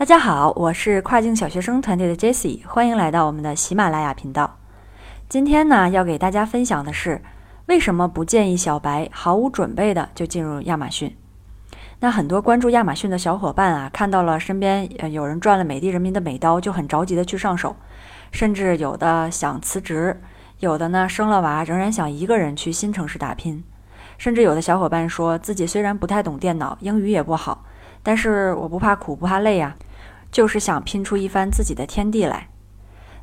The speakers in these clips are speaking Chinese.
大家好，我是跨境小学生团队的 Jessie，欢迎来到我们的喜马拉雅频道。今天呢，要给大家分享的是为什么不建议小白毫无准备的就进入亚马逊。那很多关注亚马逊的小伙伴啊，看到了身边有人赚了美的人民的美刀，就很着急的去上手，甚至有的想辞职，有的呢生了娃仍然想一个人去新城市打拼，甚至有的小伙伴说自己虽然不太懂电脑，英语也不好。但是我不怕苦不怕累呀，就是想拼出一番自己的天地来。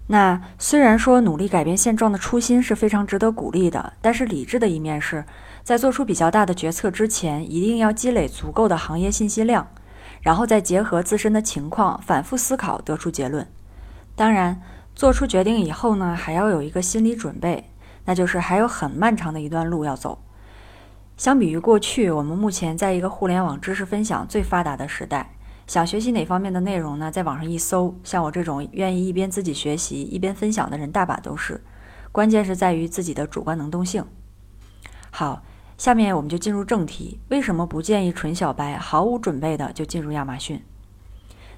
那虽然说努力改变现状的初心是非常值得鼓励的，但是理智的一面是在做出比较大的决策之前，一定要积累足够的行业信息量，然后再结合自身的情况反复思考，得出结论。当然，做出决定以后呢，还要有一个心理准备，那就是还有很漫长的一段路要走。相比于过去，我们目前在一个互联网知识分享最发达的时代。想学习哪方面的内容呢？在网上一搜，像我这种愿意一边自己学习一边分享的人大把都是。关键是在于自己的主观能动性。好，下面我们就进入正题。为什么不建议纯小白毫无准备的就进入亚马逊？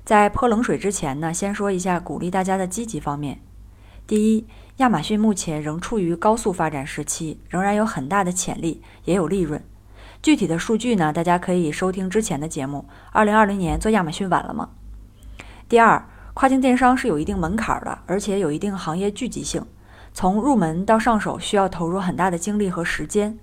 在泼冷水之前呢，先说一下鼓励大家的积极方面。第一，亚马逊目前仍处于高速发展时期，仍然有很大的潜力，也有利润。具体的数据呢，大家可以收听之前的节目。二零二零年做亚马逊晚了吗？第二，跨境电商是有一定门槛的，而且有一定行业聚集性，从入门到上手需要投入很大的精力和时间。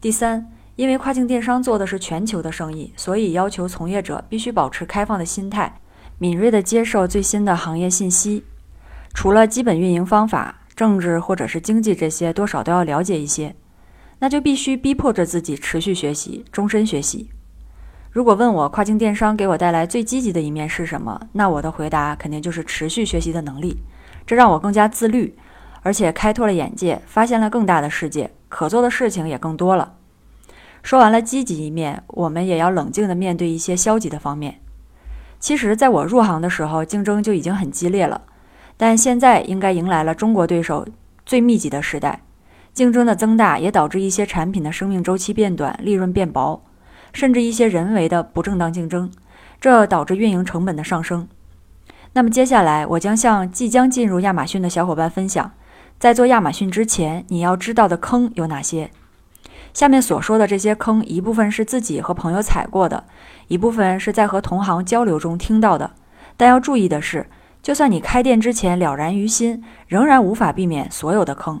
第三，因为跨境电商做的是全球的生意，所以要求从业者必须保持开放的心态，敏锐地接受最新的行业信息。除了基本运营方法。政治或者是经济这些多少都要了解一些，那就必须逼迫着自己持续学习，终身学习。如果问我跨境电商给我带来最积极的一面是什么，那我的回答肯定就是持续学习的能力。这让我更加自律，而且开拓了眼界，发现了更大的世界，可做的事情也更多了。说完了积极一面，我们也要冷静地面对一些消极的方面。其实，在我入行的时候，竞争就已经很激烈了。但现在应该迎来了中国对手最密集的时代，竞争的增大也导致一些产品的生命周期变短，利润变薄，甚至一些人为的不正当竞争，这导致运营成本的上升。那么接下来，我将向即将进入亚马逊的小伙伴分享，在做亚马逊之前你要知道的坑有哪些。下面所说的这些坑，一部分是自己和朋友踩过的，一部分是在和同行交流中听到的。但要注意的是。就算你开店之前了然于心，仍然无法避免所有的坑。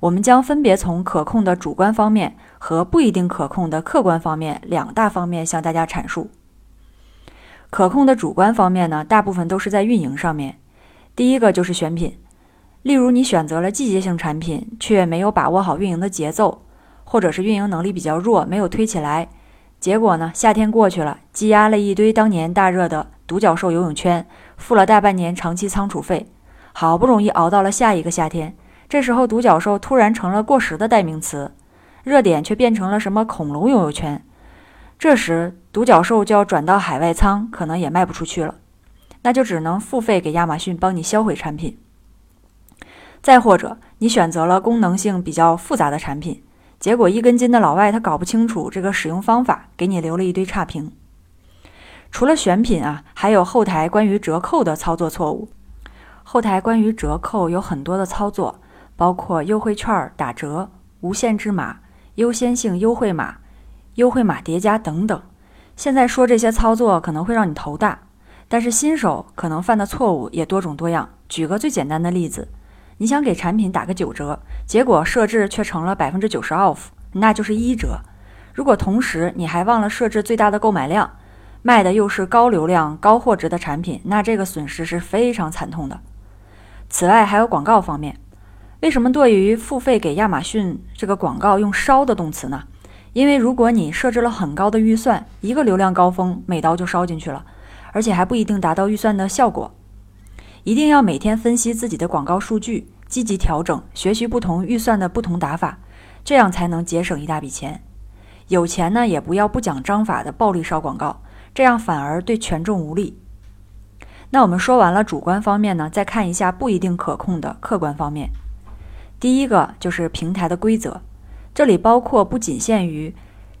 我们将分别从可控的主观方面和不一定可控的客观方面两大方面向大家阐述。可控的主观方面呢，大部分都是在运营上面。第一个就是选品，例如你选择了季节性产品，却没有把握好运营的节奏，或者是运营能力比较弱，没有推起来。结果呢，夏天过去了，积压了一堆当年大热的独角兽游泳圈。付了大半年长期仓储费，好不容易熬到了下一个夏天，这时候独角兽突然成了过时的代名词，热点却变成了什么恐龙游泳圈。这时独角兽就要转到海外仓，可能也卖不出去了，那就只能付费给亚马逊帮你销毁产品。再或者你选择了功能性比较复杂的产品，结果一根筋的老外他搞不清楚这个使用方法，给你留了一堆差评。除了选品啊，还有后台关于折扣的操作错误。后台关于折扣有很多的操作，包括优惠券、打折、无限制码、优先性优惠码、优惠码叠加等等。现在说这些操作可能会让你头大，但是新手可能犯的错误也多种多样。举个最简单的例子，你想给产品打个九折，结果设置却成了百分之九十 off，那就是一折。如果同时你还忘了设置最大的购买量。卖的又是高流量、高货值的产品，那这个损失是非常惨痛的。此外，还有广告方面，为什么对于付费给亚马逊这个广告用“烧”的动词呢？因为如果你设置了很高的预算，一个流量高峰，每刀就烧进去了，而且还不一定达到预算的效果。一定要每天分析自己的广告数据，积极调整，学习不同预算的不同打法，这样才能节省一大笔钱。有钱呢，也不要不讲章法的暴力烧广告。这样反而对权重无力。那我们说完了主观方面呢，再看一下不一定可控的客观方面。第一个就是平台的规则，这里包括不仅限于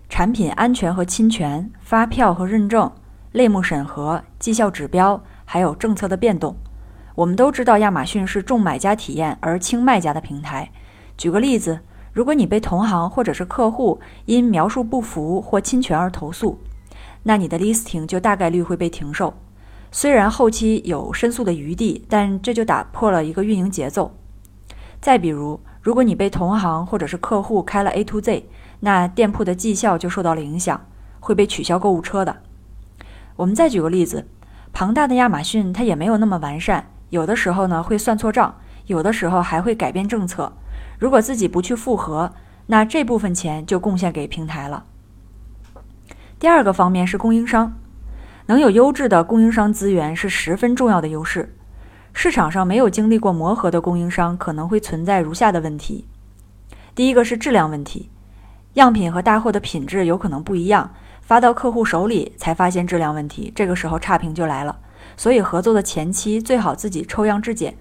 产品安全和侵权、发票和认证、类目审核、绩效指标，还有政策的变动。我们都知道亚马逊是重买家体验而轻卖家的平台。举个例子，如果你被同行或者是客户因描述不符或侵权而投诉，那你的 listing 就大概率会被停售。虽然后期有申诉的余地，但这就打破了一个运营节奏。再比如，如果你被同行或者是客户开了 A to Z，那店铺的绩效就受到了影响，会被取消购物车的。我们再举个例子，庞大的亚马逊它也没有那么完善。有的时候呢会算错账，有的时候还会改变政策。如果自己不去复核，那这部分钱就贡献给平台了。第二个方面是供应商，能有优质的供应商资源是十分重要的优势。市场上没有经历过磨合的供应商可能会存在如下的问题：第一个是质量问题，样品和大货的品质有可能不一样，发到客户手里才发现质量问题，这个时候差评就来了。所以合作的前期最好自己抽样质检。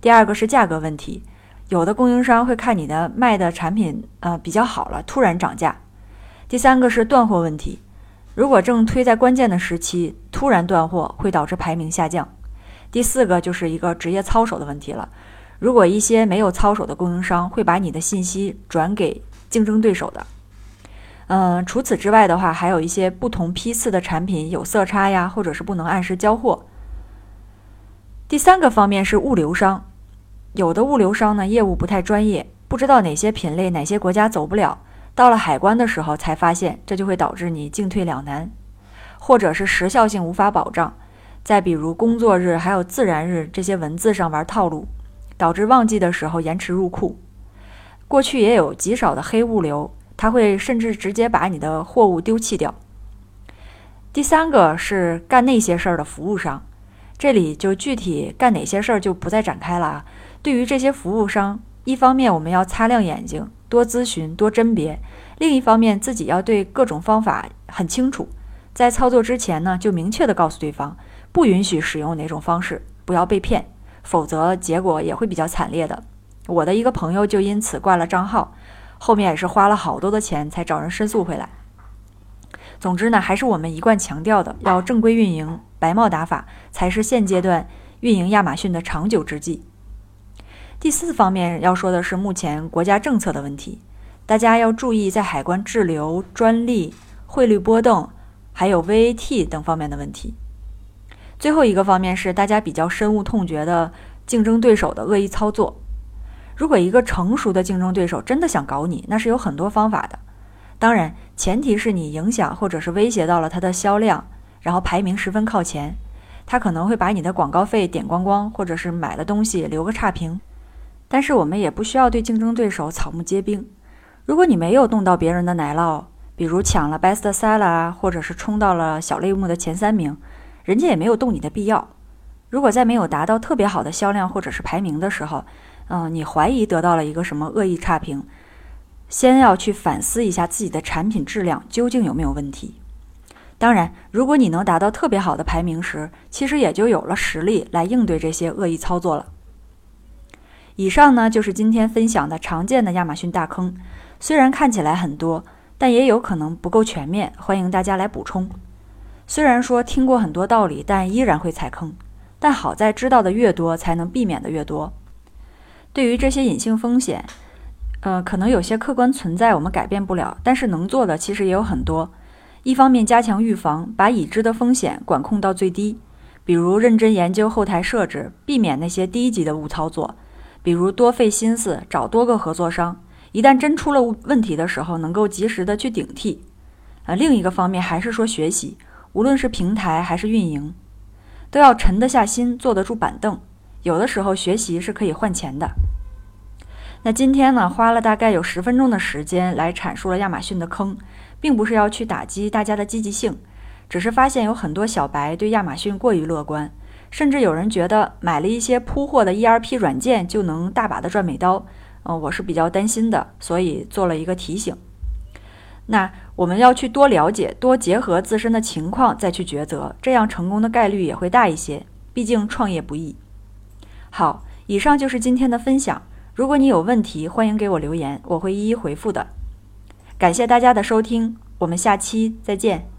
第二个是价格问题，有的供应商会看你的卖的产品呃比较好了，突然涨价。第三个是断货问题，如果正推在关键的时期突然断货，会导致排名下降。第四个就是一个职业操守的问题了，如果一些没有操守的供应商会把你的信息转给竞争对手的。嗯，除此之外的话，还有一些不同批次的产品有色差呀，或者是不能按时交货。第三个方面是物流商，有的物流商呢业务不太专业，不知道哪些品类哪些国家走不了，到了海关的时候才发现，这就会导致你进退两难，或者是时效性无法保障。再比如工作日还有自然日这些文字上玩套路，导致旺季的时候延迟入库。过去也有极少的黑物流。他会甚至直接把你的货物丢弃掉。第三个是干那些事儿的服务商，这里就具体干哪些事儿就不再展开了啊。对于这些服务商，一方面我们要擦亮眼睛，多咨询，多甄别；另一方面自己要对各种方法很清楚，在操作之前呢，就明确的告诉对方，不允许使用哪种方式，不要被骗，否则结果也会比较惨烈的。我的一个朋友就因此挂了账号。后面也是花了好多的钱才找人申诉回来。总之呢，还是我们一贯强调的，要正规运营、白帽打法，才是现阶段运营亚马逊的长久之计。第四方面要说的是目前国家政策的问题，大家要注意在海关滞留、专利、汇率波动，还有 VAT 等方面的问题。最后一个方面是大家比较深恶痛绝的竞争对手的恶意操作。如果一个成熟的竞争对手真的想搞你，那是有很多方法的。当然，前提是你影响或者是威胁到了他的销量，然后排名十分靠前，他可能会把你的广告费点光光，或者是买了东西留个差评。但是我们也不需要对竞争对手草木皆兵。如果你没有动到别人的奶酪，比如抢了 Best Seller 啊，或者是冲到了小类目的前三名，人家也没有动你的必要。如果在没有达到特别好的销量或者是排名的时候，嗯，你怀疑得到了一个什么恶意差评，先要去反思一下自己的产品质量究竟有没有问题。当然，如果你能达到特别好的排名时，其实也就有了实力来应对这些恶意操作了。以上呢就是今天分享的常见的亚马逊大坑，虽然看起来很多，但也有可能不够全面，欢迎大家来补充。虽然说听过很多道理，但依然会踩坑，但好在知道的越多，才能避免的越多。对于这些隐性风险，呃，可能有些客观存在我们改变不了，但是能做的其实也有很多。一方面加强预防，把已知的风险管控到最低，比如认真研究后台设置，避免那些低级的误操作；比如多费心思找多个合作商，一旦真出了问题的时候，能够及时的去顶替。呃，另一个方面还是说学习，无论是平台还是运营，都要沉得下心，坐得住板凳。有的时候学习是可以换钱的。那今天呢，花了大概有十分钟的时间来阐述了亚马逊的坑，并不是要去打击大家的积极性，只是发现有很多小白对亚马逊过于乐观，甚至有人觉得买了一些铺货的 ERP 软件就能大把的赚美刀。嗯，我是比较担心的，所以做了一个提醒。那我们要去多了解，多结合自身的情况再去抉择，这样成功的概率也会大一些。毕竟创业不易。好，以上就是今天的分享。如果你有问题，欢迎给我留言，我会一一回复的。感谢大家的收听，我们下期再见。